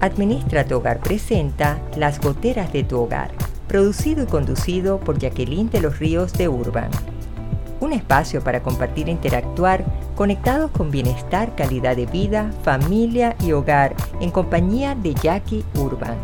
Administra tu Hogar presenta Las Goteras de tu Hogar, producido y conducido por Jacqueline de los Ríos de Urban. Un espacio para compartir e interactuar conectados con bienestar, calidad de vida, familia y hogar en compañía de Jackie Urban.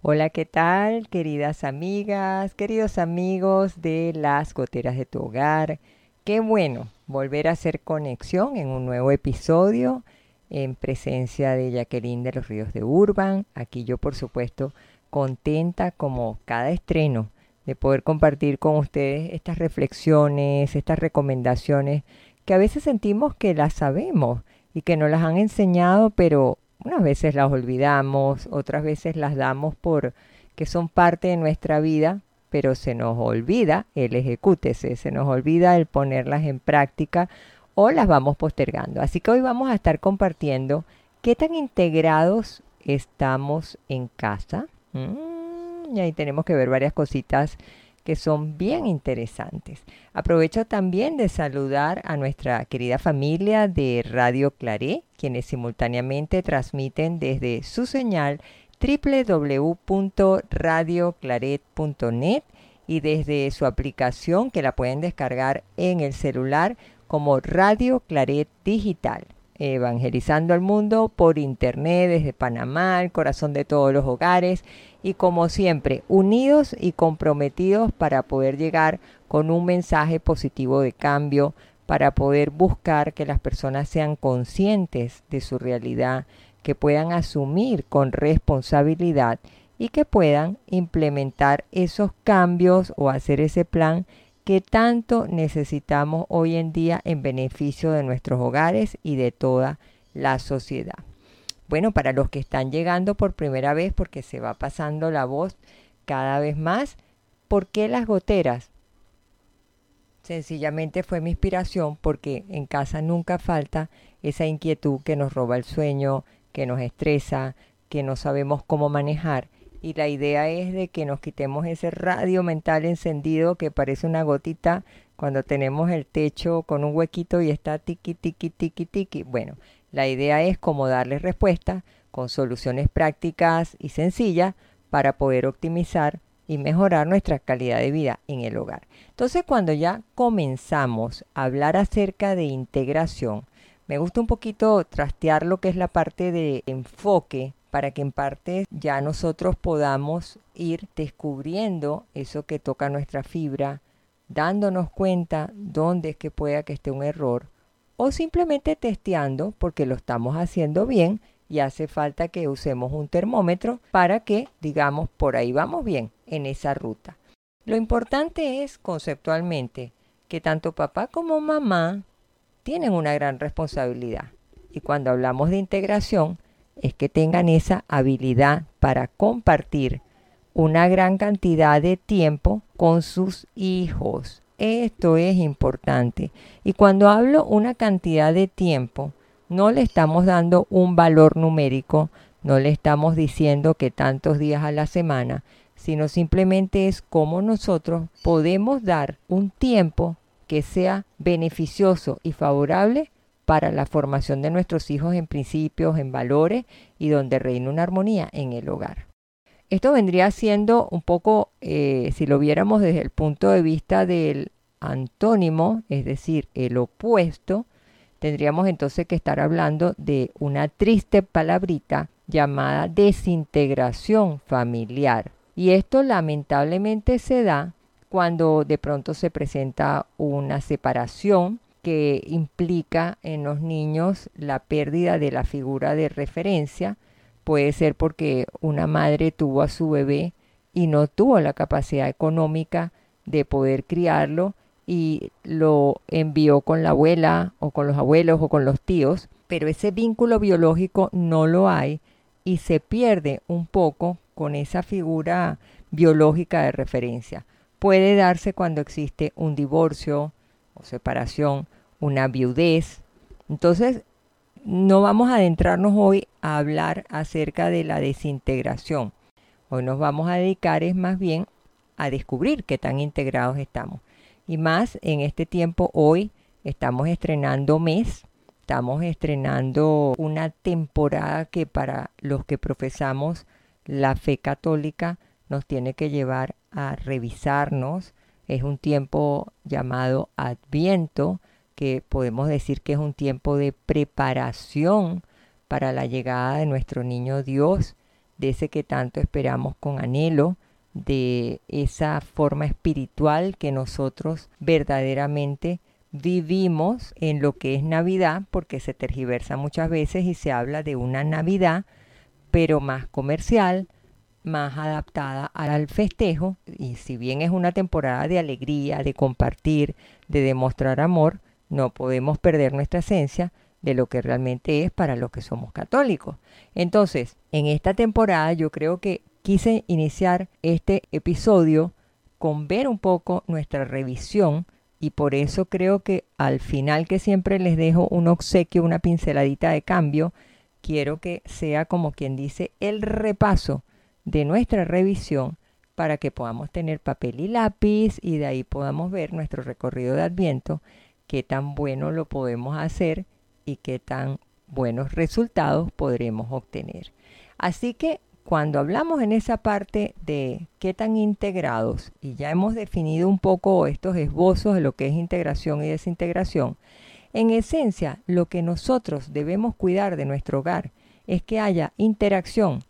Hola, ¿qué tal, queridas amigas, queridos amigos de las goteras de tu hogar? Qué bueno volver a hacer conexión en un nuevo episodio en presencia de Jacqueline de los Ríos de Urban. Aquí yo, por supuesto, contenta como cada estreno de poder compartir con ustedes estas reflexiones, estas recomendaciones que a veces sentimos que las sabemos y que nos las han enseñado, pero unas veces las olvidamos, otras veces las damos por que son parte de nuestra vida, pero se nos olvida el ejecútese, se nos olvida el ponerlas en práctica o las vamos postergando. Así que hoy vamos a estar compartiendo qué tan integrados estamos en casa. Mm, y ahí tenemos que ver varias cositas que son bien interesantes. Aprovecho también de saludar a nuestra querida familia de Radio Claré, quienes simultáneamente transmiten desde su señal www.radioclaret.net y desde su aplicación que la pueden descargar en el celular como Radio Claret Digital, evangelizando al mundo por internet desde Panamá, el corazón de todos los hogares y como siempre, unidos y comprometidos para poder llegar con un mensaje positivo de cambio, para poder buscar que las personas sean conscientes de su realidad, que puedan asumir con responsabilidad y que puedan implementar esos cambios o hacer ese plan que tanto necesitamos hoy en día en beneficio de nuestros hogares y de toda la sociedad. Bueno, para los que están llegando por primera vez, porque se va pasando la voz cada vez más, ¿por qué las goteras? Sencillamente fue mi inspiración porque en casa nunca falta esa inquietud que nos roba el sueño, que nos estresa, que no sabemos cómo manejar. Y la idea es de que nos quitemos ese radio mental encendido que parece una gotita cuando tenemos el techo con un huequito y está tiki, tiki, tiki, tiki. Bueno, la idea es cómo darle respuesta con soluciones prácticas y sencillas para poder optimizar y mejorar nuestra calidad de vida en el hogar. Entonces, cuando ya comenzamos a hablar acerca de integración, me gusta un poquito trastear lo que es la parte de enfoque para que en parte ya nosotros podamos ir descubriendo eso que toca nuestra fibra, dándonos cuenta dónde es que pueda que esté un error o simplemente testeando porque lo estamos haciendo bien y hace falta que usemos un termómetro para que digamos por ahí vamos bien en esa ruta. Lo importante es conceptualmente que tanto papá como mamá tienen una gran responsabilidad y cuando hablamos de integración es que tengan esa habilidad para compartir una gran cantidad de tiempo con sus hijos esto es importante. Y cuando hablo una cantidad de tiempo, no le estamos dando un valor numérico, no le estamos diciendo que tantos días a la semana, sino simplemente es cómo nosotros podemos dar un tiempo que sea beneficioso y favorable para la formación de nuestros hijos en principios, en valores y donde reine una armonía en el hogar. Esto vendría siendo un poco, eh, si lo viéramos desde el punto de vista del antónimo, es decir, el opuesto, tendríamos entonces que estar hablando de una triste palabrita llamada desintegración familiar. Y esto lamentablemente se da cuando de pronto se presenta una separación que implica en los niños la pérdida de la figura de referencia, Puede ser porque una madre tuvo a su bebé y no tuvo la capacidad económica de poder criarlo y lo envió con la abuela o con los abuelos o con los tíos, pero ese vínculo biológico no lo hay y se pierde un poco con esa figura biológica de referencia. Puede darse cuando existe un divorcio o separación, una viudez. Entonces, no vamos a adentrarnos hoy a hablar acerca de la desintegración. Hoy nos vamos a dedicar es más bien a descubrir qué tan integrados estamos. Y más en este tiempo hoy estamos estrenando mes, estamos estrenando una temporada que para los que profesamos la fe católica nos tiene que llevar a revisarnos. Es un tiempo llamado Adviento, que podemos decir que es un tiempo de preparación para la llegada de nuestro niño Dios, de ese que tanto esperamos con anhelo, de esa forma espiritual que nosotros verdaderamente vivimos en lo que es Navidad, porque se tergiversa muchas veces y se habla de una Navidad, pero más comercial, más adaptada al festejo, y si bien es una temporada de alegría, de compartir, de demostrar amor, no podemos perder nuestra esencia de lo que realmente es para los que somos católicos. Entonces, en esta temporada yo creo que quise iniciar este episodio con ver un poco nuestra revisión y por eso creo que al final que siempre les dejo un obsequio, una pinceladita de cambio, quiero que sea como quien dice el repaso de nuestra revisión para que podamos tener papel y lápiz y de ahí podamos ver nuestro recorrido de Adviento, qué tan bueno lo podemos hacer y qué tan buenos resultados podremos obtener. Así que cuando hablamos en esa parte de qué tan integrados, y ya hemos definido un poco estos esbozos de lo que es integración y desintegración, en esencia lo que nosotros debemos cuidar de nuestro hogar es que haya interacción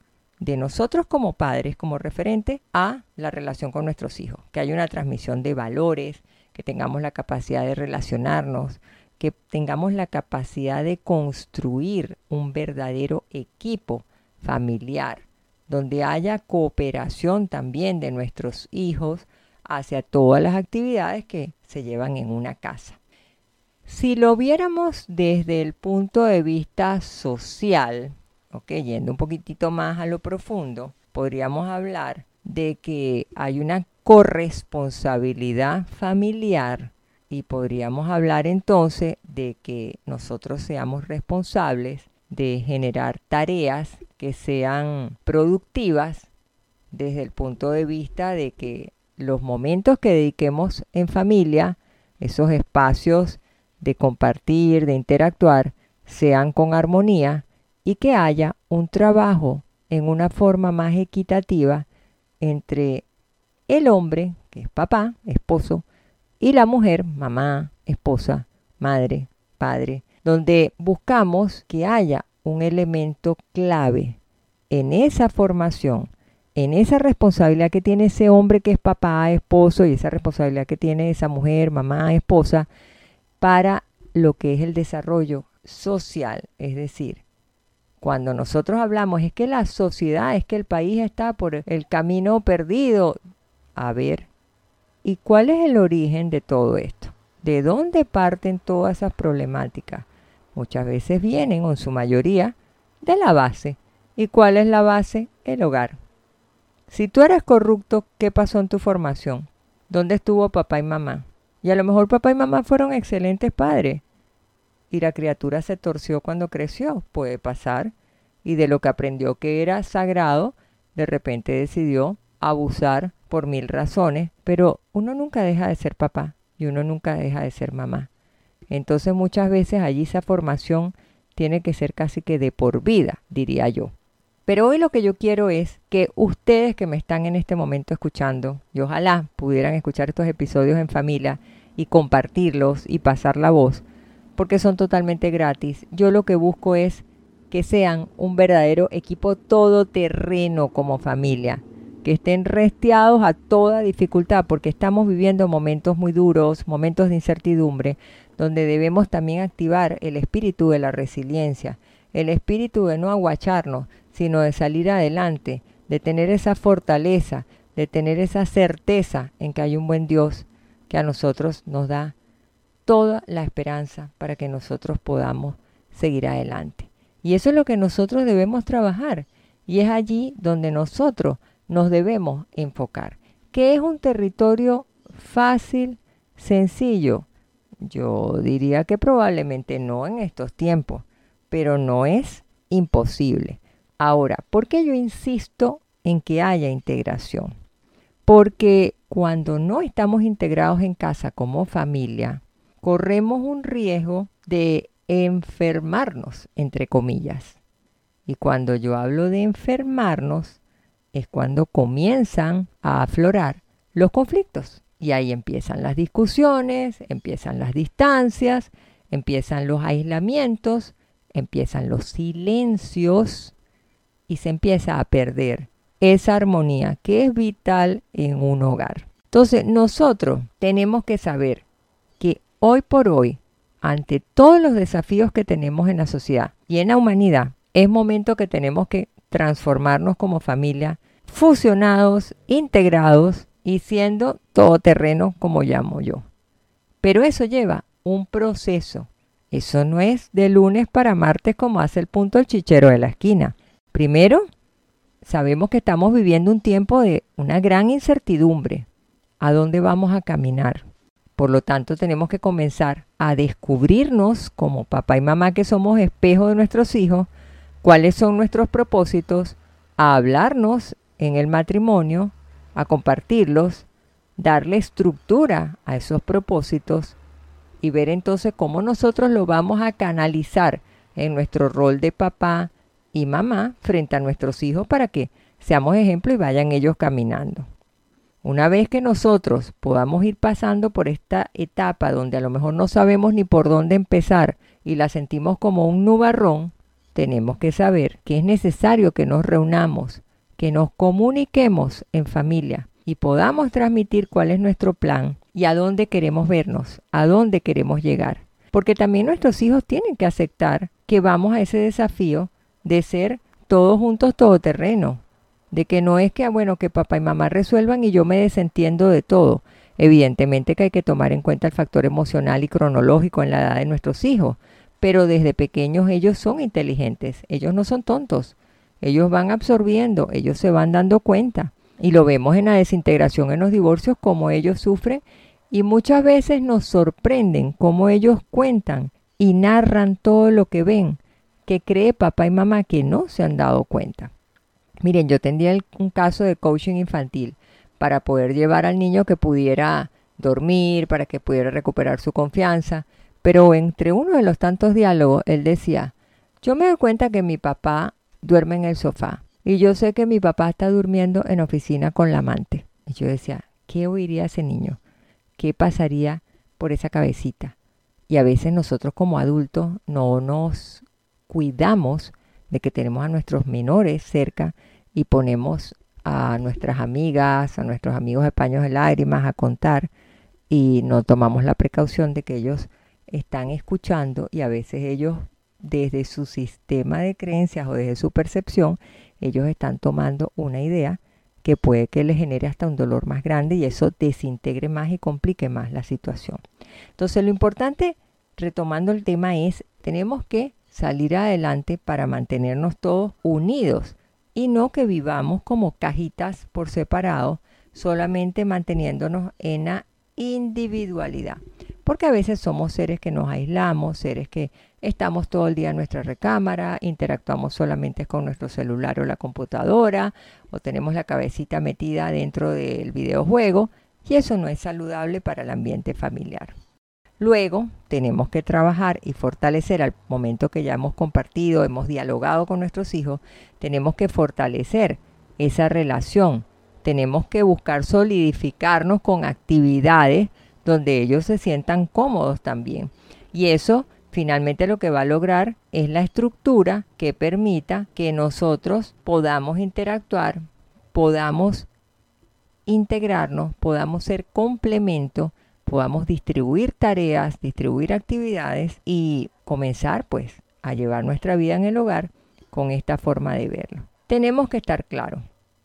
de nosotros como padres, como referente a la relación con nuestros hijos, que haya una transmisión de valores, que tengamos la capacidad de relacionarnos, que tengamos la capacidad de construir un verdadero equipo familiar donde haya cooperación también de nuestros hijos hacia todas las actividades que se llevan en una casa. Si lo viéramos desde el punto de vista social, okay, yendo un poquitito más a lo profundo, podríamos hablar de que hay una corresponsabilidad familiar y podríamos hablar entonces de que nosotros seamos responsables de generar tareas que sean productivas desde el punto de vista de que los momentos que dediquemos en familia, esos espacios de compartir, de interactuar, sean con armonía y que haya un trabajo en una forma más equitativa entre el hombre, que es papá, esposo, y la mujer, mamá, esposa, madre, padre, donde buscamos que haya un elemento clave en esa formación, en esa responsabilidad que tiene ese hombre que es papá, esposo, y esa responsabilidad que tiene esa mujer, mamá, esposa, para lo que es el desarrollo social. Es decir, cuando nosotros hablamos es que la sociedad, es que el país está por el camino perdido. A ver, ¿y cuál es el origen de todo esto? ¿De dónde parten todas esas problemáticas? Muchas veces vienen, o en su mayoría, de la base. ¿Y cuál es la base? El hogar. Si tú eres corrupto, ¿qué pasó en tu formación? ¿Dónde estuvo papá y mamá? Y a lo mejor papá y mamá fueron excelentes padres. Y la criatura se torció cuando creció. Puede pasar. Y de lo que aprendió que era sagrado, de repente decidió abusar por mil razones. Pero uno nunca deja de ser papá y uno nunca deja de ser mamá. Entonces muchas veces allí esa formación tiene que ser casi que de por vida, diría yo. Pero hoy lo que yo quiero es que ustedes que me están en este momento escuchando, y ojalá pudieran escuchar estos episodios en familia y compartirlos y pasar la voz, porque son totalmente gratis. Yo lo que busco es que sean un verdadero equipo todoterreno como familia, que estén resteados a toda dificultad, porque estamos viviendo momentos muy duros, momentos de incertidumbre, donde debemos también activar el espíritu de la resiliencia, el espíritu de no aguacharnos, sino de salir adelante, de tener esa fortaleza, de tener esa certeza en que hay un buen Dios que a nosotros nos da toda la esperanza para que nosotros podamos seguir adelante. Y eso es lo que nosotros debemos trabajar. Y es allí donde nosotros nos debemos enfocar. ¿Qué es un territorio fácil, sencillo? Yo diría que probablemente no en estos tiempos, pero no es imposible. Ahora, ¿por qué yo insisto en que haya integración? Porque cuando no estamos integrados en casa como familia, corremos un riesgo de enfermarnos, entre comillas. Y cuando yo hablo de enfermarnos, es cuando comienzan a aflorar los conflictos. Y ahí empiezan las discusiones, empiezan las distancias, empiezan los aislamientos, empiezan los silencios y se empieza a perder esa armonía que es vital en un hogar. Entonces nosotros tenemos que saber que hoy por hoy, ante todos los desafíos que tenemos en la sociedad y en la humanidad, es momento que tenemos que transformarnos como familia, fusionados, integrados y siendo todoterreno como llamo yo. Pero eso lleva un proceso. Eso no es de lunes para martes como hace el punto el chichero de la esquina. Primero, sabemos que estamos viviendo un tiempo de una gran incertidumbre. ¿A dónde vamos a caminar? Por lo tanto, tenemos que comenzar a descubrirnos como papá y mamá que somos espejo de nuestros hijos, cuáles son nuestros propósitos, a hablarnos en el matrimonio, a compartirlos, darle estructura a esos propósitos y ver entonces cómo nosotros lo vamos a canalizar en nuestro rol de papá, y mamá frente a nuestros hijos para que seamos ejemplo y vayan ellos caminando. Una vez que nosotros podamos ir pasando por esta etapa donde a lo mejor no sabemos ni por dónde empezar y la sentimos como un nubarrón, tenemos que saber que es necesario que nos reunamos, que nos comuniquemos en familia y podamos transmitir cuál es nuestro plan y a dónde queremos vernos, a dónde queremos llegar. Porque también nuestros hijos tienen que aceptar que vamos a ese desafío de ser todos juntos todoterreno, de que no es que, ah, bueno, que papá y mamá resuelvan y yo me desentiendo de todo. Evidentemente que hay que tomar en cuenta el factor emocional y cronológico en la edad de nuestros hijos, pero desde pequeños ellos son inteligentes, ellos no son tontos, ellos van absorbiendo, ellos se van dando cuenta. Y lo vemos en la desintegración en los divorcios, como ellos sufren y muchas veces nos sorprenden cómo ellos cuentan y narran todo lo que ven que cree papá y mamá que no se han dado cuenta. Miren, yo tendría un caso de coaching infantil para poder llevar al niño que pudiera dormir, para que pudiera recuperar su confianza, pero entre uno de los tantos diálogos él decía, yo me doy cuenta que mi papá duerme en el sofá y yo sé que mi papá está durmiendo en oficina con la amante. Y yo decía, ¿qué oiría ese niño? ¿Qué pasaría por esa cabecita? Y a veces nosotros como adultos no nos cuidamos de que tenemos a nuestros menores cerca y ponemos a nuestras amigas, a nuestros amigos de paños de lágrimas a contar y no tomamos la precaución de que ellos están escuchando y a veces ellos desde su sistema de creencias o desde su percepción, ellos están tomando una idea que puede que les genere hasta un dolor más grande y eso desintegre más y complique más la situación. Entonces lo importante, retomando el tema, es tenemos que salir adelante para mantenernos todos unidos y no que vivamos como cajitas por separado, solamente manteniéndonos en la individualidad. Porque a veces somos seres que nos aislamos, seres que estamos todo el día en nuestra recámara, interactuamos solamente con nuestro celular o la computadora, o tenemos la cabecita metida dentro del videojuego, y eso no es saludable para el ambiente familiar. Luego tenemos que trabajar y fortalecer al momento que ya hemos compartido, hemos dialogado con nuestros hijos, tenemos que fortalecer esa relación. Tenemos que buscar solidificarnos con actividades donde ellos se sientan cómodos también. Y eso finalmente lo que va a lograr es la estructura que permita que nosotros podamos interactuar, podamos integrarnos, podamos ser complemento podamos distribuir tareas, distribuir actividades y comenzar pues a llevar nuestra vida en el hogar con esta forma de verlo. Tenemos que estar claros.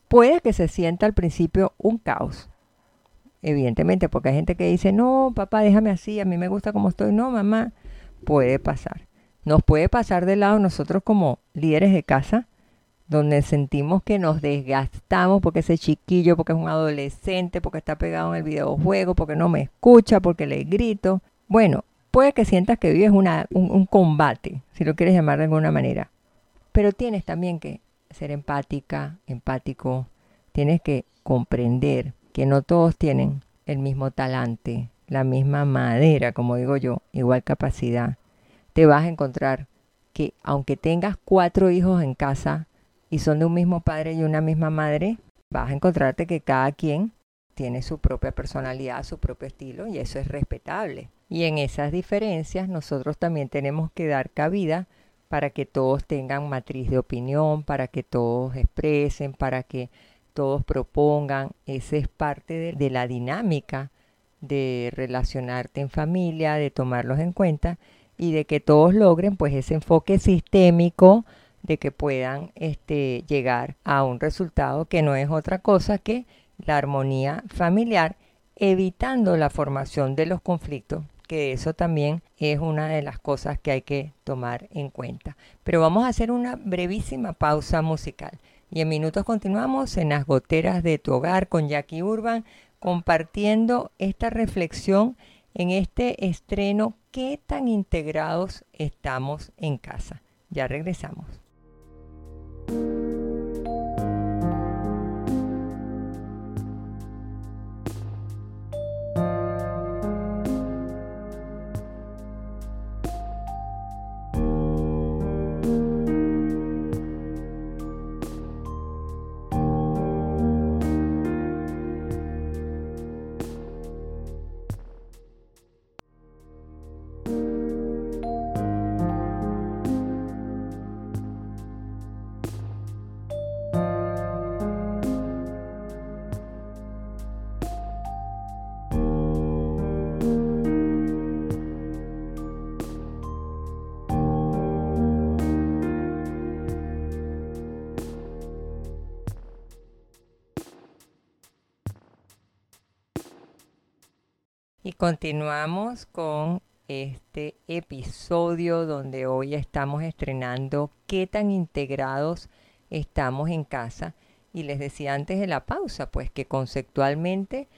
Puede que se sienta al principio un caos, evidentemente, porque hay gente que dice, no, papá, déjame así, a mí me gusta como estoy. No, mamá, puede pasar. Nos puede pasar de lado nosotros como líderes de casa, donde sentimos que nos desgastamos porque ese chiquillo, porque es un adolescente, porque está pegado en el videojuego, porque no me escucha, porque le grito. Bueno, puede que sientas que vives una, un, un combate, si lo quieres llamar de alguna manera. Pero tienes también que ser empática, empático. Tienes que comprender que no todos tienen el mismo talante, la misma madera, como digo yo, igual capacidad, te vas a encontrar que aunque tengas cuatro hijos en casa y son de un mismo padre y una misma madre, vas a encontrarte que cada quien tiene su propia personalidad, su propio estilo y eso es respetable. Y en esas diferencias nosotros también tenemos que dar cabida para que todos tengan matriz de opinión, para que todos expresen, para que todos propongan. Esa es parte de, de la dinámica de relacionarte en familia, de tomarlos en cuenta y de que todos logren pues ese enfoque sistémico de que puedan este, llegar a un resultado que no es otra cosa que la armonía familiar, evitando la formación de los conflictos que eso también es una de las cosas que hay que tomar en cuenta. Pero vamos a hacer una brevísima pausa musical y en minutos continuamos en las goteras de tu hogar con Jackie Urban compartiendo esta reflexión en este estreno qué tan integrados estamos en casa. Ya regresamos. Y continuamos con este episodio donde hoy estamos estrenando qué tan integrados estamos en casa. Y les decía antes de la pausa, pues que conceptualmente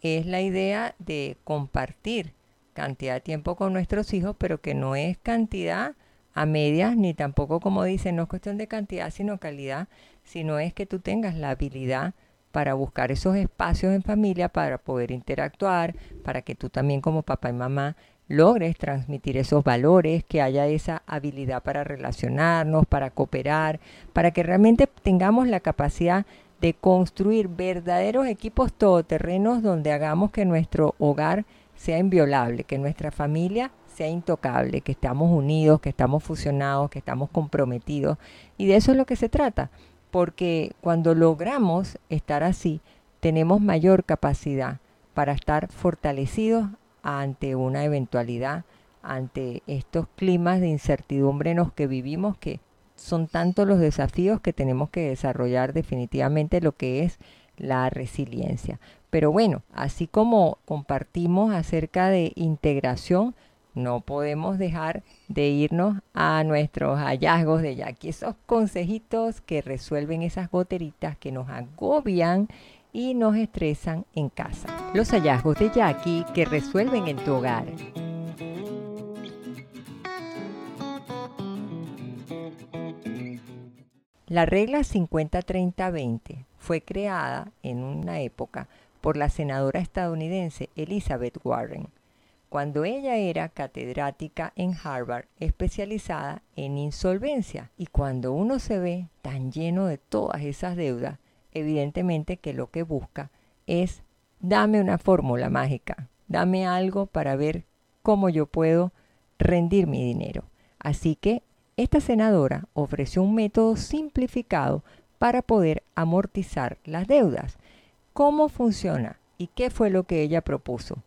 es la idea de compartir cantidad de tiempo con nuestros hijos, pero que no es cantidad a medias, ni tampoco como dicen, no es cuestión de cantidad, sino calidad, sino es que tú tengas la habilidad para buscar esos espacios en familia, para poder interactuar, para que tú también como papá y mamá logres transmitir esos valores, que haya esa habilidad para relacionarnos, para cooperar, para que realmente tengamos la capacidad de construir verdaderos equipos todoterrenos donde hagamos que nuestro hogar sea inviolable, que nuestra familia sea intocable, que estamos unidos, que estamos fusionados, que estamos comprometidos. Y de eso es lo que se trata, porque cuando logramos estar así, tenemos mayor capacidad para estar fortalecidos ante una eventualidad, ante estos climas de incertidumbre en los que vivimos, que son tantos los desafíos que tenemos que desarrollar definitivamente lo que es la resiliencia. Pero bueno, así como compartimos acerca de integración, no podemos dejar de irnos a nuestros hallazgos de Jackie, esos consejitos que resuelven esas goteritas que nos agobian y nos estresan en casa. Los hallazgos de Jackie que resuelven en tu hogar. La regla 50-30-20 fue creada en una época por la senadora estadounidense Elizabeth Warren cuando ella era catedrática en Harvard especializada en insolvencia. Y cuando uno se ve tan lleno de todas esas deudas, evidentemente que lo que busca es dame una fórmula mágica, dame algo para ver cómo yo puedo rendir mi dinero. Así que esta senadora ofreció un método simplificado para poder amortizar las deudas. ¿Cómo funciona? ¿Y qué fue lo que ella propuso?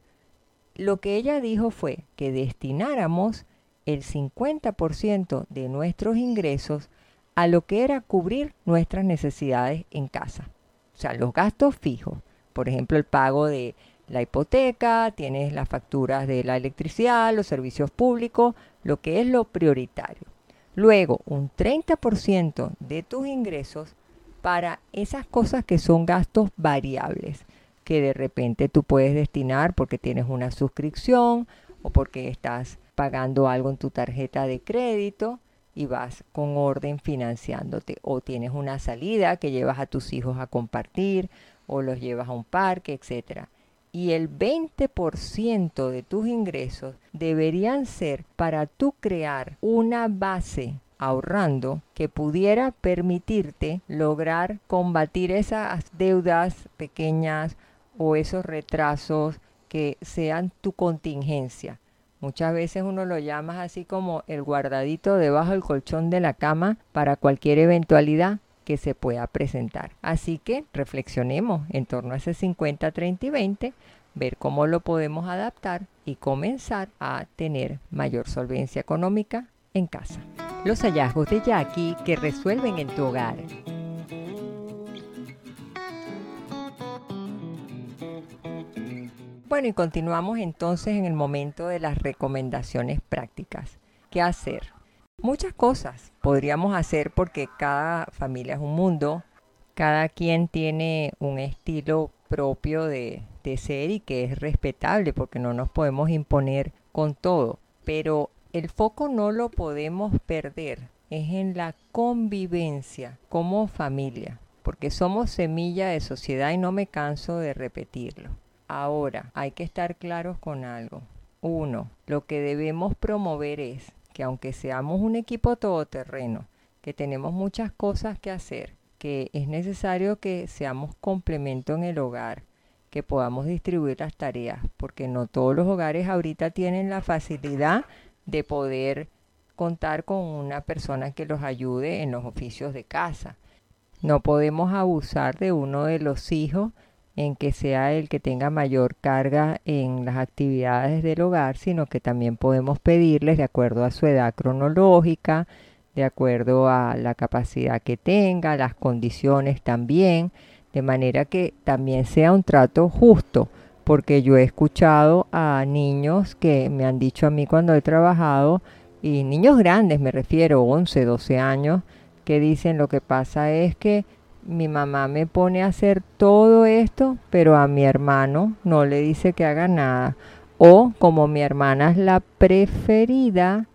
Lo que ella dijo fue que destináramos el 50% de nuestros ingresos a lo que era cubrir nuestras necesidades en casa. O sea, los gastos fijos. Por ejemplo, el pago de la hipoteca, tienes las facturas de la electricidad, los servicios públicos, lo que es lo prioritario. Luego, un 30% de tus ingresos para esas cosas que son gastos variables que de repente tú puedes destinar porque tienes una suscripción o porque estás pagando algo en tu tarjeta de crédito y vas con orden financiándote o tienes una salida que llevas a tus hijos a compartir o los llevas a un parque, etcétera. y el 20% de tus ingresos deberían ser para tú crear una base ahorrando que pudiera permitirte lograr combatir esas deudas pequeñas o esos retrasos que sean tu contingencia. Muchas veces uno lo llama así como el guardadito debajo del colchón de la cama para cualquier eventualidad que se pueda presentar. Así que reflexionemos en torno a ese 50, 30 y 20, ver cómo lo podemos adaptar y comenzar a tener mayor solvencia económica en casa. Los hallazgos de Jackie que resuelven en tu hogar. Bueno, y continuamos entonces en el momento de las recomendaciones prácticas. ¿Qué hacer? Muchas cosas podríamos hacer porque cada familia es un mundo, cada quien tiene un estilo propio de, de ser y que es respetable porque no nos podemos imponer con todo. Pero el foco no lo podemos perder, es en la convivencia como familia, porque somos semilla de sociedad y no me canso de repetirlo. Ahora, hay que estar claros con algo. Uno, lo que debemos promover es que aunque seamos un equipo todoterreno, que tenemos muchas cosas que hacer, que es necesario que seamos complemento en el hogar, que podamos distribuir las tareas, porque no todos los hogares ahorita tienen la facilidad de poder contar con una persona que los ayude en los oficios de casa. No podemos abusar de uno de los hijos en que sea el que tenga mayor carga en las actividades del hogar, sino que también podemos pedirles de acuerdo a su edad cronológica, de acuerdo a la capacidad que tenga, las condiciones también, de manera que también sea un trato justo, porque yo he escuchado a niños que me han dicho a mí cuando he trabajado, y niños grandes me refiero, 11, 12 años, que dicen lo que pasa es que mi mamá me pone a hacer todo esto, pero a mi hermano no le dice que haga nada. O como mi hermana es la preferida,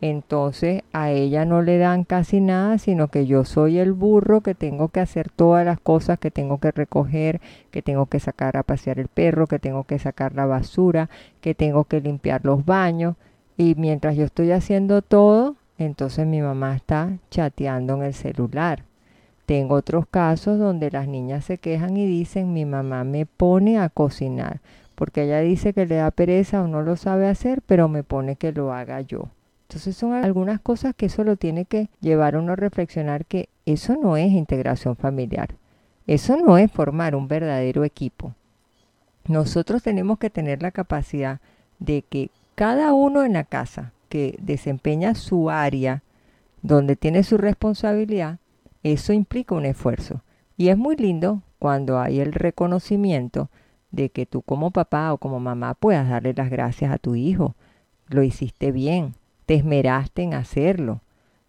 entonces a ella no le dan casi nada, sino que yo soy el burro que tengo que hacer todas las cosas, que tengo que recoger, que tengo que sacar a pasear el perro, que tengo que sacar la basura, que tengo que limpiar los baños. Y mientras yo estoy haciendo todo, entonces mi mamá está chateando en el celular. Tengo otros casos donde las niñas se quejan y dicen mi mamá me pone a cocinar, porque ella dice que le da pereza o no lo sabe hacer, pero me pone que lo haga yo. Entonces son algunas cosas que eso lo tiene que llevar uno a reflexionar que eso no es integración familiar. Eso no es formar un verdadero equipo. Nosotros tenemos que tener la capacidad de que cada uno en la casa que desempeña su área, donde tiene su responsabilidad, eso implica un esfuerzo. Y es muy lindo cuando hay el reconocimiento de que tú como papá o como mamá puedas darle las gracias a tu hijo. Lo hiciste bien, te esmeraste en hacerlo.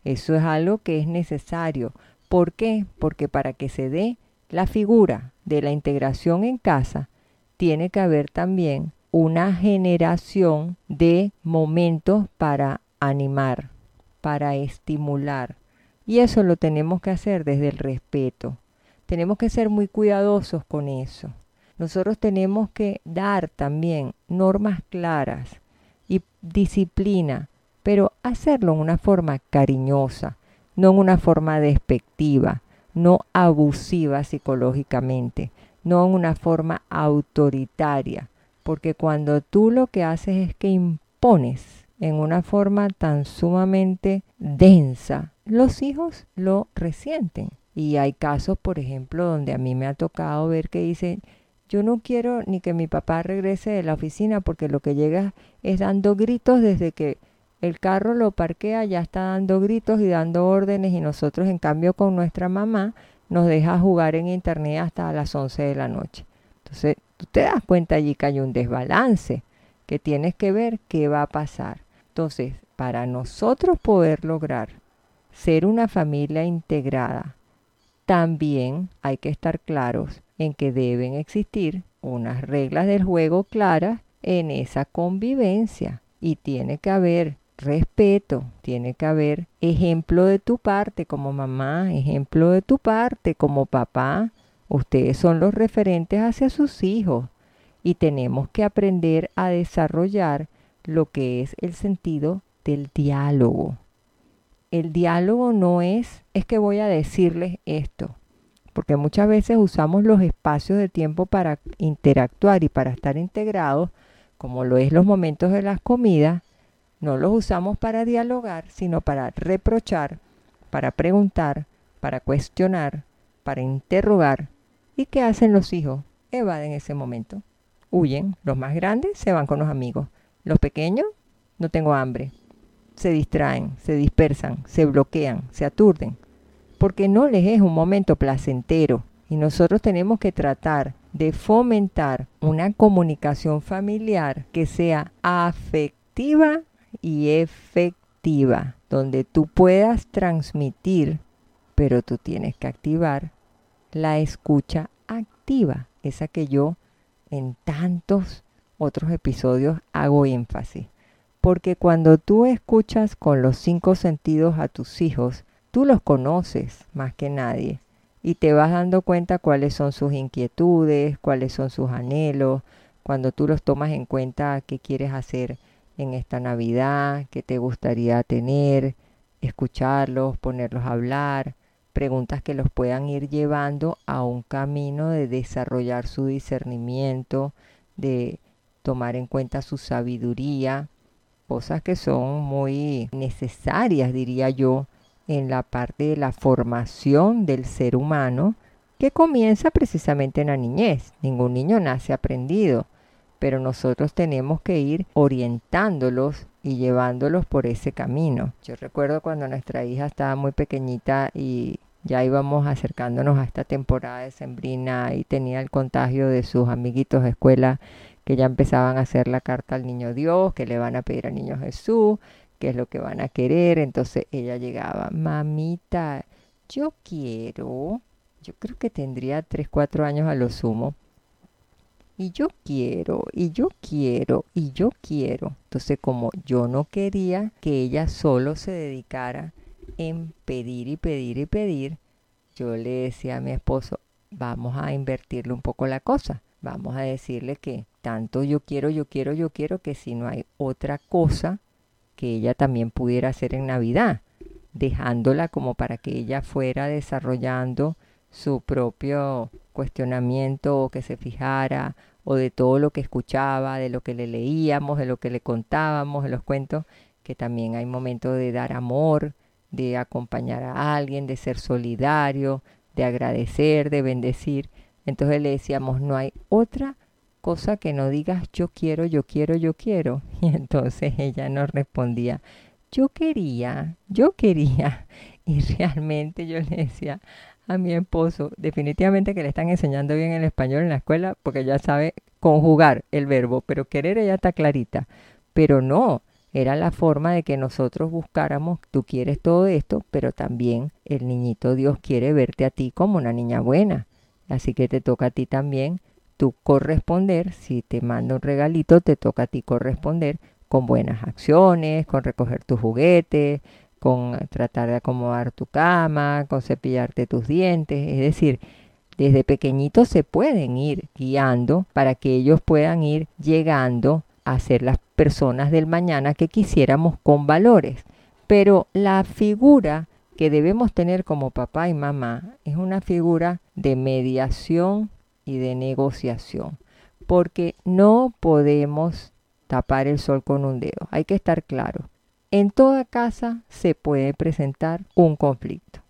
Eso es algo que es necesario. ¿Por qué? Porque para que se dé la figura de la integración en casa, tiene que haber también una generación de momentos para animar, para estimular, y eso lo tenemos que hacer desde el respeto. Tenemos que ser muy cuidadosos con eso. Nosotros tenemos que dar también normas claras y disciplina, pero hacerlo en una forma cariñosa, no en una forma despectiva, no abusiva psicológicamente, no en una forma autoritaria, porque cuando tú lo que haces es que impones en una forma tan sumamente densa, los hijos lo resienten. Y hay casos, por ejemplo, donde a mí me ha tocado ver que dicen, yo no quiero ni que mi papá regrese de la oficina porque lo que llega es dando gritos desde que el carro lo parquea, ya está dando gritos y dando órdenes y nosotros en cambio con nuestra mamá nos deja jugar en internet hasta las 11 de la noche. Entonces, tú te das cuenta allí que hay un desbalance, que tienes que ver qué va a pasar. Entonces, para nosotros poder lograr ser una familia integrada, también hay que estar claros en que deben existir unas reglas del juego claras en esa convivencia y tiene que haber respeto, tiene que haber ejemplo de tu parte como mamá, ejemplo de tu parte como papá. Ustedes son los referentes hacia sus hijos y tenemos que aprender a desarrollar lo que es el sentido del diálogo. El diálogo no es, es que voy a decirles esto, porque muchas veces usamos los espacios de tiempo para interactuar y para estar integrados, como lo es los momentos de las comidas, no los usamos para dialogar, sino para reprochar, para preguntar, para cuestionar, para interrogar. ¿Y qué hacen los hijos? Evaden ese momento. Huyen. Los más grandes se van con los amigos. Los pequeños, no tengo hambre. Se distraen, se dispersan, se bloquean, se aturden porque no les es un momento placentero y nosotros tenemos que tratar de fomentar una comunicación familiar que sea afectiva y efectiva, donde tú puedas transmitir, pero tú tienes que activar la escucha activa, esa que yo en tantos otros episodios hago énfasis. Porque cuando tú escuchas con los cinco sentidos a tus hijos, Tú los conoces más que nadie y te vas dando cuenta cuáles son sus inquietudes, cuáles son sus anhelos, cuando tú los tomas en cuenta qué quieres hacer en esta Navidad, qué te gustaría tener, escucharlos, ponerlos a hablar, preguntas que los puedan ir llevando a un camino de desarrollar su discernimiento, de tomar en cuenta su sabiduría, cosas que son muy necesarias, diría yo, en la parte de la formación del ser humano que comienza precisamente en la niñez. Ningún niño nace aprendido, pero nosotros tenemos que ir orientándolos y llevándolos por ese camino. Yo recuerdo cuando nuestra hija estaba muy pequeñita y ya íbamos acercándonos a esta temporada de sembrina y tenía el contagio de sus amiguitos de escuela que ya empezaban a hacer la carta al niño Dios, que le van a pedir al niño Jesús, qué es lo que van a querer. Entonces ella llegaba, mamita, yo quiero, yo creo que tendría 3, 4 años a lo sumo. Y yo quiero, y yo quiero, y yo quiero. Entonces como yo no quería que ella solo se dedicara en pedir y pedir y pedir, yo le decía a mi esposo, vamos a invertirle un poco la cosa. Vamos a decirle que tanto yo quiero, yo quiero, yo quiero, que si no hay otra cosa que ella también pudiera hacer en Navidad, dejándola como para que ella fuera desarrollando su propio cuestionamiento o que se fijara o de todo lo que escuchaba, de lo que le leíamos, de lo que le contábamos, de los cuentos, que también hay momentos de dar amor, de acompañar a alguien, de ser solidario, de agradecer, de bendecir. Entonces le decíamos, no hay otra cosa que no digas yo quiero, yo quiero, yo quiero. Y entonces ella nos respondía, yo quería, yo quería. Y realmente yo le decía a mi esposo, definitivamente que le están enseñando bien el español en la escuela porque ya sabe conjugar el verbo, pero querer ella está clarita. Pero no, era la forma de que nosotros buscáramos, tú quieres todo esto, pero también el niñito Dios quiere verte a ti como una niña buena. Así que te toca a ti también tú corresponder, si te manda un regalito, te toca a ti corresponder con buenas acciones, con recoger tus juguetes, con tratar de acomodar tu cama, con cepillarte tus dientes, es decir, desde pequeñitos se pueden ir guiando para que ellos puedan ir llegando a ser las personas del mañana que quisiéramos con valores. Pero la figura que debemos tener como papá y mamá es una figura de mediación y de negociación, porque no podemos tapar el sol con un dedo. Hay que estar claro. En toda casa se puede presentar un conflicto.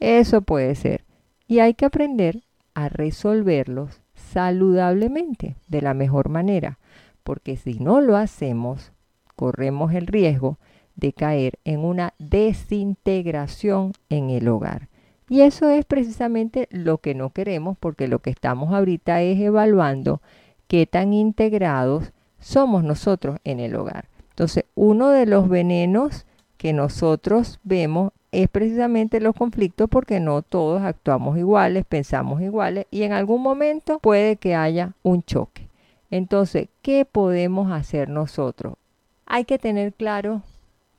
Eso puede ser. Y hay que aprender a resolverlos saludablemente, de la mejor manera, porque si no lo hacemos, corremos el riesgo de caer en una desintegración en el hogar. Y eso es precisamente lo que no queremos porque lo que estamos ahorita es evaluando qué tan integrados somos nosotros en el hogar. Entonces, uno de los venenos que nosotros vemos es precisamente los conflictos porque no todos actuamos iguales, pensamos iguales y en algún momento puede que haya un choque. Entonces, ¿qué podemos hacer nosotros? Hay que tener claro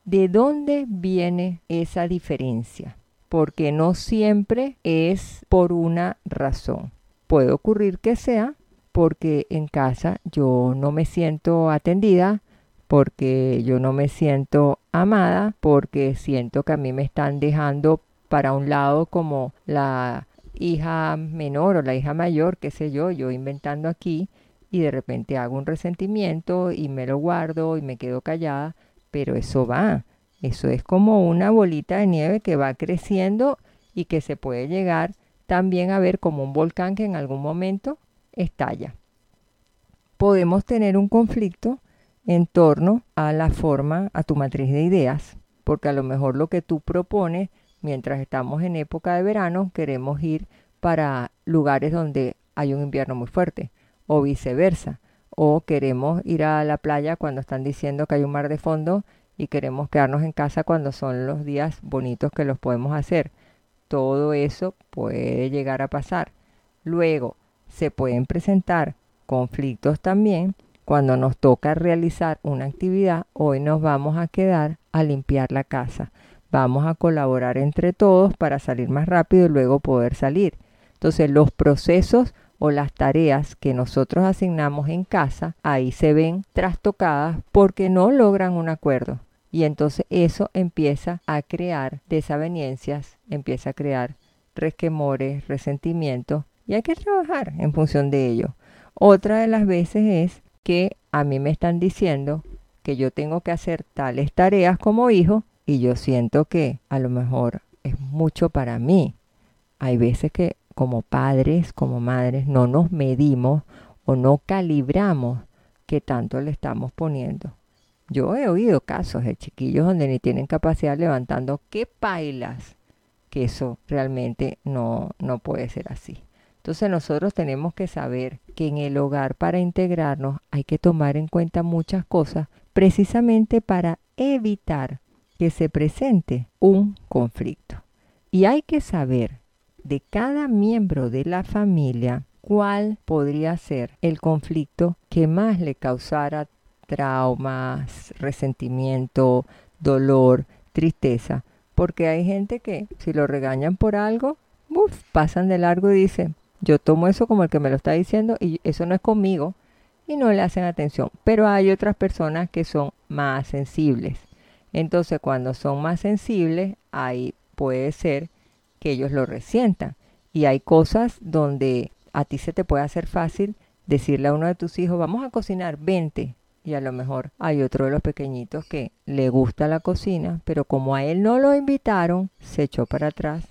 de dónde viene esa diferencia porque no siempre es por una razón. Puede ocurrir que sea porque en casa yo no me siento atendida, porque yo no me siento amada, porque siento que a mí me están dejando para un lado como la hija menor o la hija mayor, qué sé yo, yo inventando aquí y de repente hago un resentimiento y me lo guardo y me quedo callada, pero eso va, eso es como una bolita de nieve que va creciendo y que se puede llegar también a ver como un volcán que en algún momento estalla. Podemos tener un conflicto en torno a la forma, a tu matriz de ideas, porque a lo mejor lo que tú propones mientras estamos en época de verano queremos ir para lugares donde hay un invierno muy fuerte o viceversa, o queremos ir a la playa cuando están diciendo que hay un mar de fondo y queremos quedarnos en casa cuando son los días bonitos que los podemos hacer. Todo eso puede llegar a pasar. Luego, se pueden presentar conflictos también cuando nos toca realizar una actividad. Hoy nos vamos a quedar a limpiar la casa. Vamos a colaborar entre todos para salir más rápido y luego poder salir. Entonces los procesos o las tareas que nosotros asignamos en casa, ahí se ven trastocadas porque no logran un acuerdo. Y entonces eso empieza a crear desavenencias, empieza a crear resquemores, resentimientos y hay que trabajar en función de ello. Otra de las veces es que a mí me están diciendo que yo tengo que hacer tales tareas como hijo y yo siento que a lo mejor es mucho para mí. Hay veces que como padres, como madres, no nos medimos o no calibramos qué tanto le estamos poniendo. Yo he oído casos de chiquillos donde ni tienen capacidad levantando qué pailas, que eso realmente no, no puede ser así. Entonces nosotros tenemos que saber que en el hogar para integrarnos hay que tomar en cuenta muchas cosas precisamente para evitar que se presente un conflicto. Y hay que saber de cada miembro de la familia cuál podría ser el conflicto que más le causara traumas, resentimiento, dolor, tristeza. Porque hay gente que si lo regañan por algo, pasan de largo y dicen, yo tomo eso como el que me lo está diciendo y eso no es conmigo y no le hacen atención. Pero hay otras personas que son más sensibles. Entonces cuando son más sensibles, ahí puede ser que ellos lo resientan. Y hay cosas donde a ti se te puede hacer fácil decirle a uno de tus hijos, vamos a cocinar, 20 y a lo mejor hay otro de los pequeñitos que le gusta la cocina, pero como a él no lo invitaron, se echó para atrás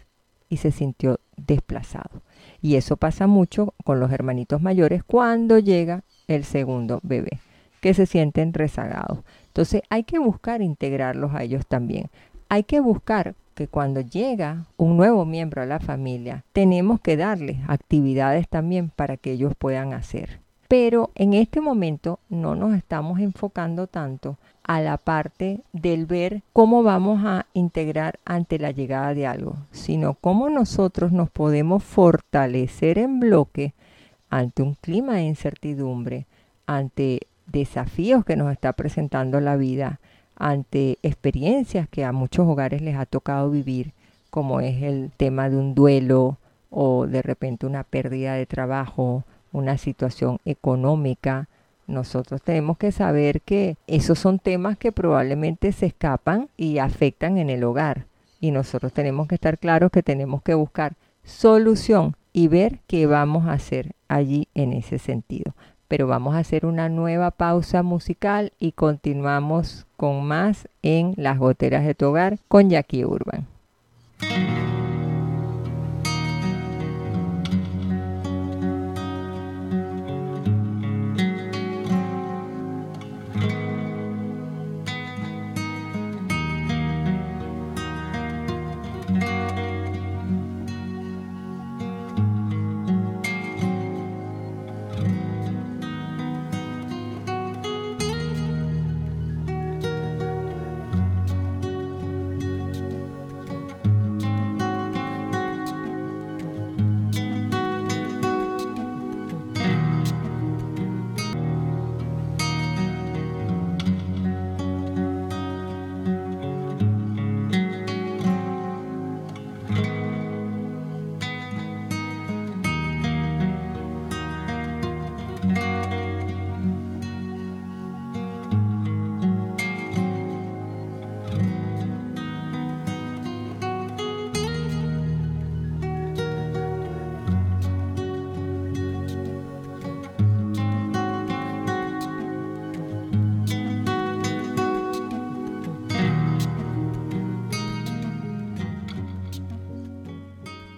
y se sintió desplazado. Y eso pasa mucho con los hermanitos mayores cuando llega el segundo bebé, que se sienten rezagados. Entonces hay que buscar integrarlos a ellos también. Hay que buscar que cuando llega un nuevo miembro a la familia, tenemos que darles actividades también para que ellos puedan hacer. Pero en este momento no nos estamos enfocando tanto a la parte del ver cómo vamos a integrar ante la llegada de algo, sino cómo nosotros nos podemos fortalecer en bloque ante un clima de incertidumbre, ante desafíos que nos está presentando la vida, ante experiencias que a muchos hogares les ha tocado vivir, como es el tema de un duelo o de repente una pérdida de trabajo, una situación económica, nosotros tenemos que saber que esos son temas que probablemente se escapan y afectan en el hogar. Y nosotros tenemos que estar claros que tenemos que buscar solución y ver qué vamos a hacer allí en ese sentido. Pero vamos a hacer una nueva pausa musical y continuamos con más en Las Goteras de tu Hogar con Jackie Urban.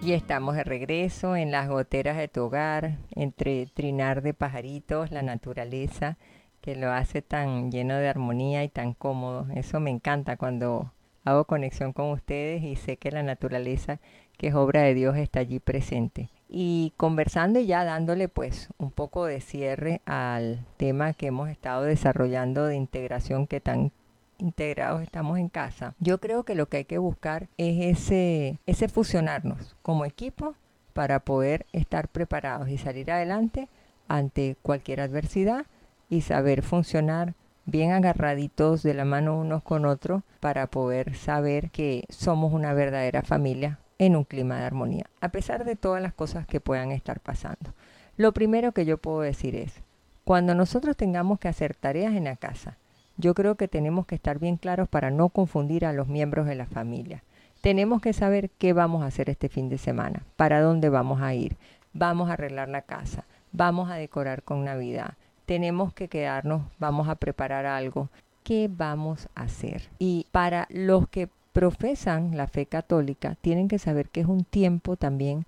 Y estamos de regreso en las goteras de tu hogar, entre trinar de pajaritos, la naturaleza, que lo hace tan lleno de armonía y tan cómodo. Eso me encanta cuando hago conexión con ustedes y sé que la naturaleza, que es obra de Dios, está allí presente. Y conversando y ya dándole pues un poco de cierre al tema que hemos estado desarrollando de integración que tan integrados estamos en casa, yo creo que lo que hay que buscar es ese, ese fusionarnos como equipo para poder estar preparados y salir adelante ante cualquier adversidad y saber funcionar bien agarraditos de la mano unos con otros para poder saber que somos una verdadera familia en un clima de armonía, a pesar de todas las cosas que puedan estar pasando. Lo primero que yo puedo decir es, cuando nosotros tengamos que hacer tareas en la casa, yo creo que tenemos que estar bien claros para no confundir a los miembros de la familia. Tenemos que saber qué vamos a hacer este fin de semana, para dónde vamos a ir, vamos a arreglar la casa, vamos a decorar con Navidad, tenemos que quedarnos, vamos a preparar algo, ¿qué vamos a hacer? Y para los que profesan la fe católica, tienen que saber que es un tiempo también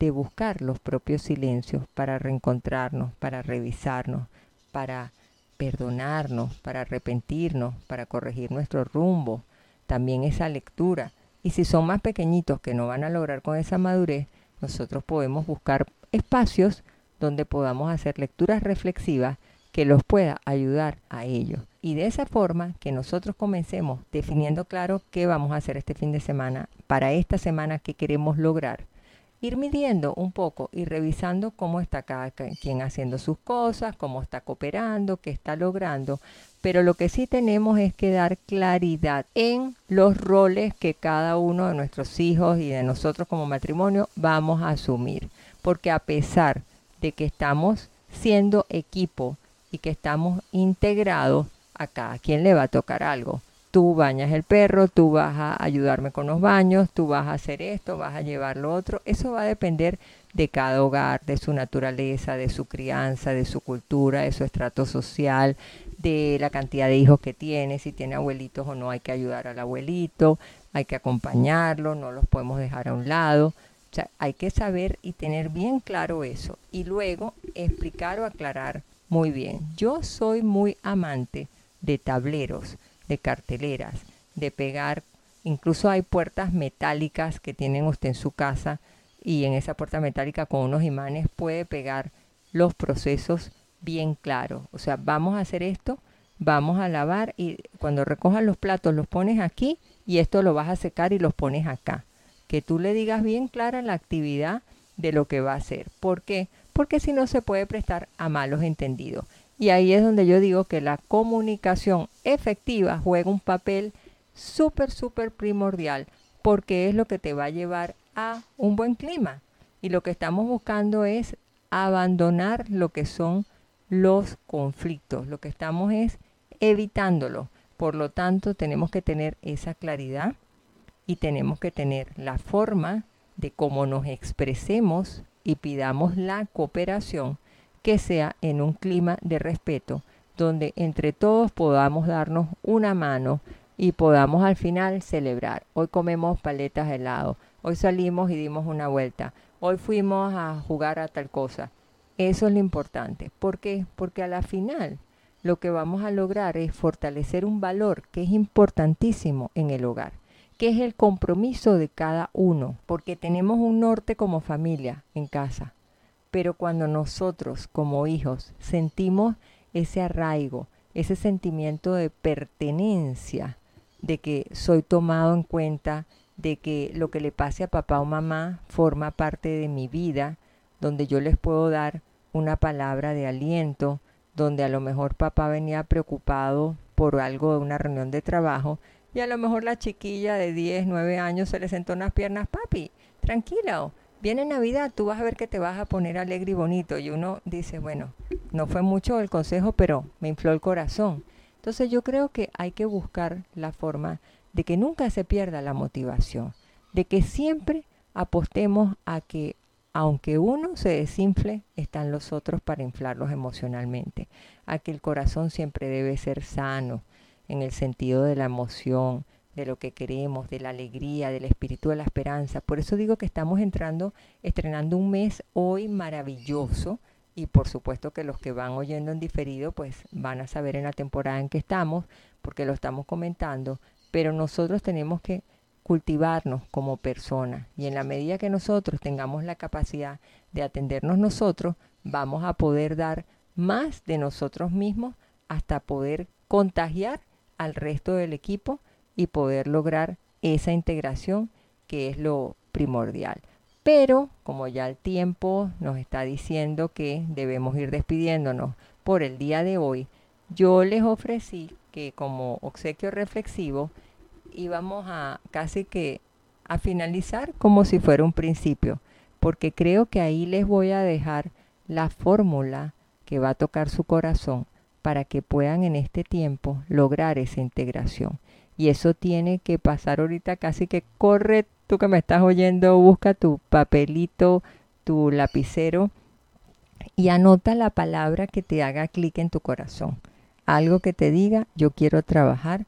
de buscar los propios silencios para reencontrarnos, para revisarnos, para perdonarnos, para arrepentirnos, para corregir nuestro rumbo, también esa lectura. Y si son más pequeñitos que no van a lograr con esa madurez, nosotros podemos buscar espacios donde podamos hacer lecturas reflexivas que los pueda ayudar a ellos. Y de esa forma que nosotros comencemos definiendo claro qué vamos a hacer este fin de semana, para esta semana que queremos lograr, ir midiendo un poco y revisando cómo está cada quien haciendo sus cosas, cómo está cooperando, qué está logrando. Pero lo que sí tenemos es que dar claridad en los roles que cada uno de nuestros hijos y de nosotros como matrimonio vamos a asumir. Porque a pesar de que estamos siendo equipo y que estamos integrados, a cada quien le va a tocar algo tú bañas el perro, tú vas a ayudarme con los baños, tú vas a hacer esto, vas a llevar lo otro. Eso va a depender de cada hogar, de su naturaleza, de su crianza, de su cultura, de su estrato social, de la cantidad de hijos que tiene, si tiene abuelitos o no, hay que ayudar al abuelito, hay que acompañarlo, no los podemos dejar a un lado. O sea, hay que saber y tener bien claro eso y luego explicar o aclarar muy bien. Yo soy muy amante de tableros de carteleras, de pegar, incluso hay puertas metálicas que tienen usted en su casa y en esa puerta metálica con unos imanes puede pegar los procesos bien claros. O sea, vamos a hacer esto, vamos a lavar y cuando recojas los platos los pones aquí y esto lo vas a secar y los pones acá. Que tú le digas bien clara la actividad de lo que va a hacer. ¿Por qué? Porque si no se puede prestar a malos entendidos. Y ahí es donde yo digo que la comunicación efectiva juega un papel súper, súper primordial, porque es lo que te va a llevar a un buen clima. Y lo que estamos buscando es abandonar lo que son los conflictos. Lo que estamos es evitándolo. Por lo tanto, tenemos que tener esa claridad y tenemos que tener la forma de cómo nos expresemos y pidamos la cooperación que sea en un clima de respeto, donde entre todos podamos darnos una mano y podamos al final celebrar. Hoy comemos paletas de helado, hoy salimos y dimos una vuelta, hoy fuimos a jugar a tal cosa. Eso es lo importante. ¿Por qué? Porque a la final lo que vamos a lograr es fortalecer un valor que es importantísimo en el hogar, que es el compromiso de cada uno, porque tenemos un norte como familia en casa, pero cuando nosotros como hijos sentimos ese arraigo, ese sentimiento de pertenencia, de que soy tomado en cuenta, de que lo que le pase a papá o mamá forma parte de mi vida, donde yo les puedo dar una palabra de aliento, donde a lo mejor papá venía preocupado por algo de una reunión de trabajo y a lo mejor la chiquilla de 10, 9 años se le sentó unas piernas, papi, tranquilo, viene Navidad, tú vas a ver que te vas a poner alegre y bonito. Y uno dice, bueno, no fue mucho el consejo, pero me infló el corazón. Entonces yo creo que hay que buscar la forma de que nunca se pierda la motivación, de que siempre apostemos a que aunque uno se desinfle, están los otros para inflarlos emocionalmente, a que el corazón siempre debe ser sano en el sentido de la emoción, de lo que queremos, de la alegría, del espíritu de la esperanza. Por eso digo que estamos entrando, estrenando un mes hoy maravilloso y por supuesto que los que van oyendo en diferido pues van a saber en la temporada en que estamos porque lo estamos comentando, pero nosotros tenemos que cultivarnos como personas y en la medida que nosotros tengamos la capacidad de atendernos nosotros, vamos a poder dar más de nosotros mismos hasta poder contagiar al resto del equipo y poder lograr esa integración que es lo primordial. Pero como ya el tiempo nos está diciendo que debemos ir despidiéndonos por el día de hoy, yo les ofrecí que como obsequio reflexivo íbamos a casi que a finalizar como si fuera un principio, porque creo que ahí les voy a dejar la fórmula que va a tocar su corazón para que puedan en este tiempo lograr esa integración. Y eso tiene que pasar ahorita casi que corre, tú que me estás oyendo, busca tu papelito, tu lapicero y anota la palabra que te haga clic en tu corazón. Algo que te diga, yo quiero trabajar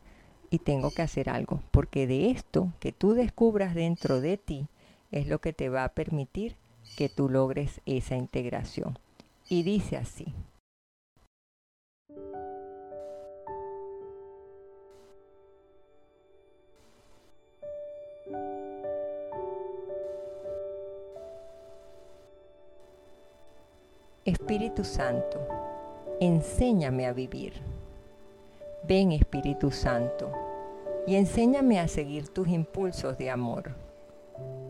y tengo que hacer algo, porque de esto que tú descubras dentro de ti es lo que te va a permitir que tú logres esa integración. Y dice así. Espíritu Santo, enséñame a vivir. Ven Espíritu Santo y enséñame a seguir tus impulsos de amor.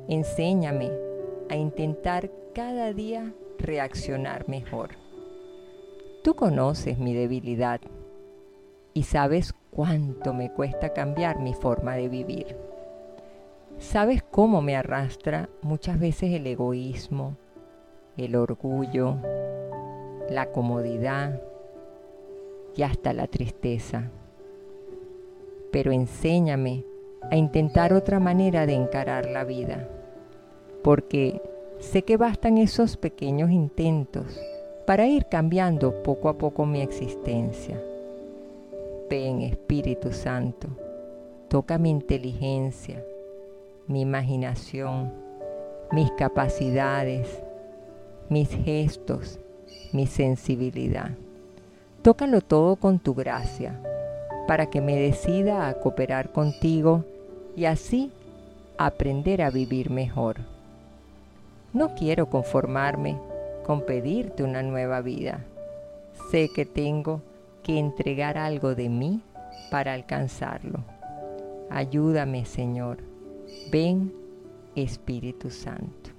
Enséñame a intentar cada día reaccionar mejor. Tú conoces mi debilidad y sabes cuánto me cuesta cambiar mi forma de vivir. Sabes cómo me arrastra muchas veces el egoísmo, el orgullo, la comodidad, y hasta la tristeza. Pero enséñame a intentar otra manera de encarar la vida, porque sé que bastan esos pequeños intentos para ir cambiando poco a poco mi existencia. Ven Espíritu Santo, toca mi inteligencia, mi imaginación, mis capacidades, mis gestos, mi sensibilidad. Tócalo todo con tu gracia, para que me decida a cooperar contigo y así aprender a vivir mejor. No quiero conformarme con pedirte una nueva vida. Sé que tengo que entregar algo de mí para alcanzarlo. Ayúdame, Señor. Ven, Espíritu Santo.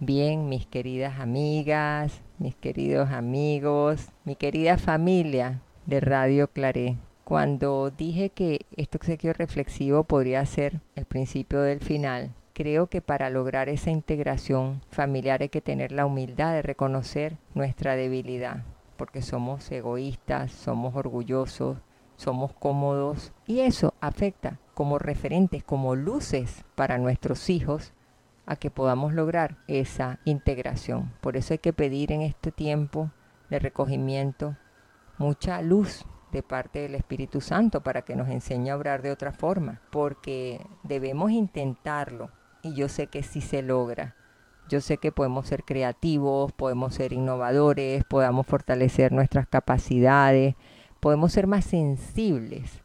Bien, mis queridas amigas, mis queridos amigos, mi querida familia de Radio Claré. Cuando dije que este obsequio reflexivo podría ser el principio del final, creo que para lograr esa integración familiar hay que tener la humildad de reconocer nuestra debilidad, porque somos egoístas, somos orgullosos, somos cómodos y eso afecta como referentes, como luces para nuestros hijos a que podamos lograr esa integración. Por eso hay que pedir en este tiempo de recogimiento mucha luz de parte del Espíritu Santo para que nos enseñe a obrar de otra forma, porque debemos intentarlo y yo sé que sí se logra. Yo sé que podemos ser creativos, podemos ser innovadores, podamos fortalecer nuestras capacidades, podemos ser más sensibles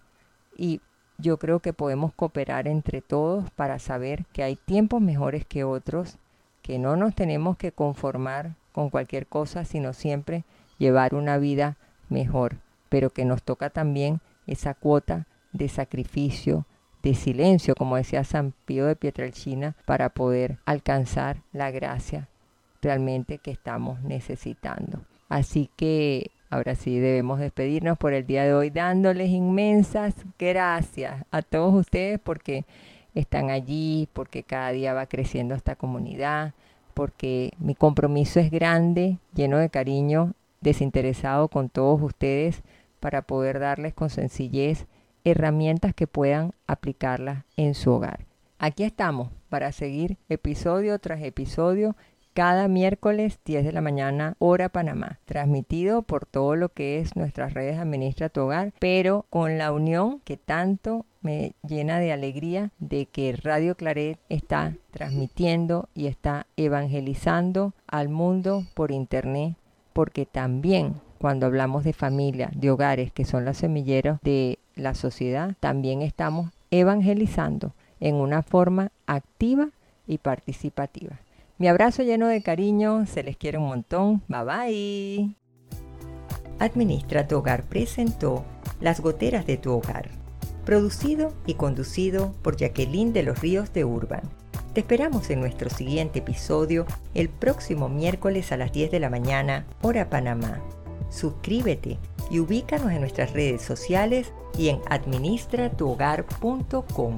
y yo creo que podemos cooperar entre todos para saber que hay tiempos mejores que otros, que no nos tenemos que conformar con cualquier cosa, sino siempre llevar una vida mejor, pero que nos toca también esa cuota de sacrificio, de silencio, como decía San Pío de Pietrelcina, para poder alcanzar la gracia realmente que estamos necesitando. Así que Ahora sí, debemos despedirnos por el día de hoy dándoles inmensas gracias a todos ustedes porque están allí, porque cada día va creciendo esta comunidad, porque mi compromiso es grande, lleno de cariño, desinteresado con todos ustedes para poder darles con sencillez herramientas que puedan aplicarlas en su hogar. Aquí estamos para seguir episodio tras episodio cada miércoles 10 de la mañana hora Panamá, transmitido por todo lo que es nuestras redes Administra tu Hogar, pero con la unión que tanto me llena de alegría de que Radio Claret está transmitiendo y está evangelizando al mundo por internet, porque también cuando hablamos de familia, de hogares que son los semilleros de la sociedad, también estamos evangelizando en una forma activa y participativa. Mi abrazo lleno de cariño, se les quiere un montón, bye bye. Administra tu hogar presentó Las goteras de tu hogar, producido y conducido por Jacqueline de los Ríos de Urban. Te esperamos en nuestro siguiente episodio el próximo miércoles a las 10 de la mañana, hora Panamá. Suscríbete y ubícanos en nuestras redes sociales y en administratuhogar.com.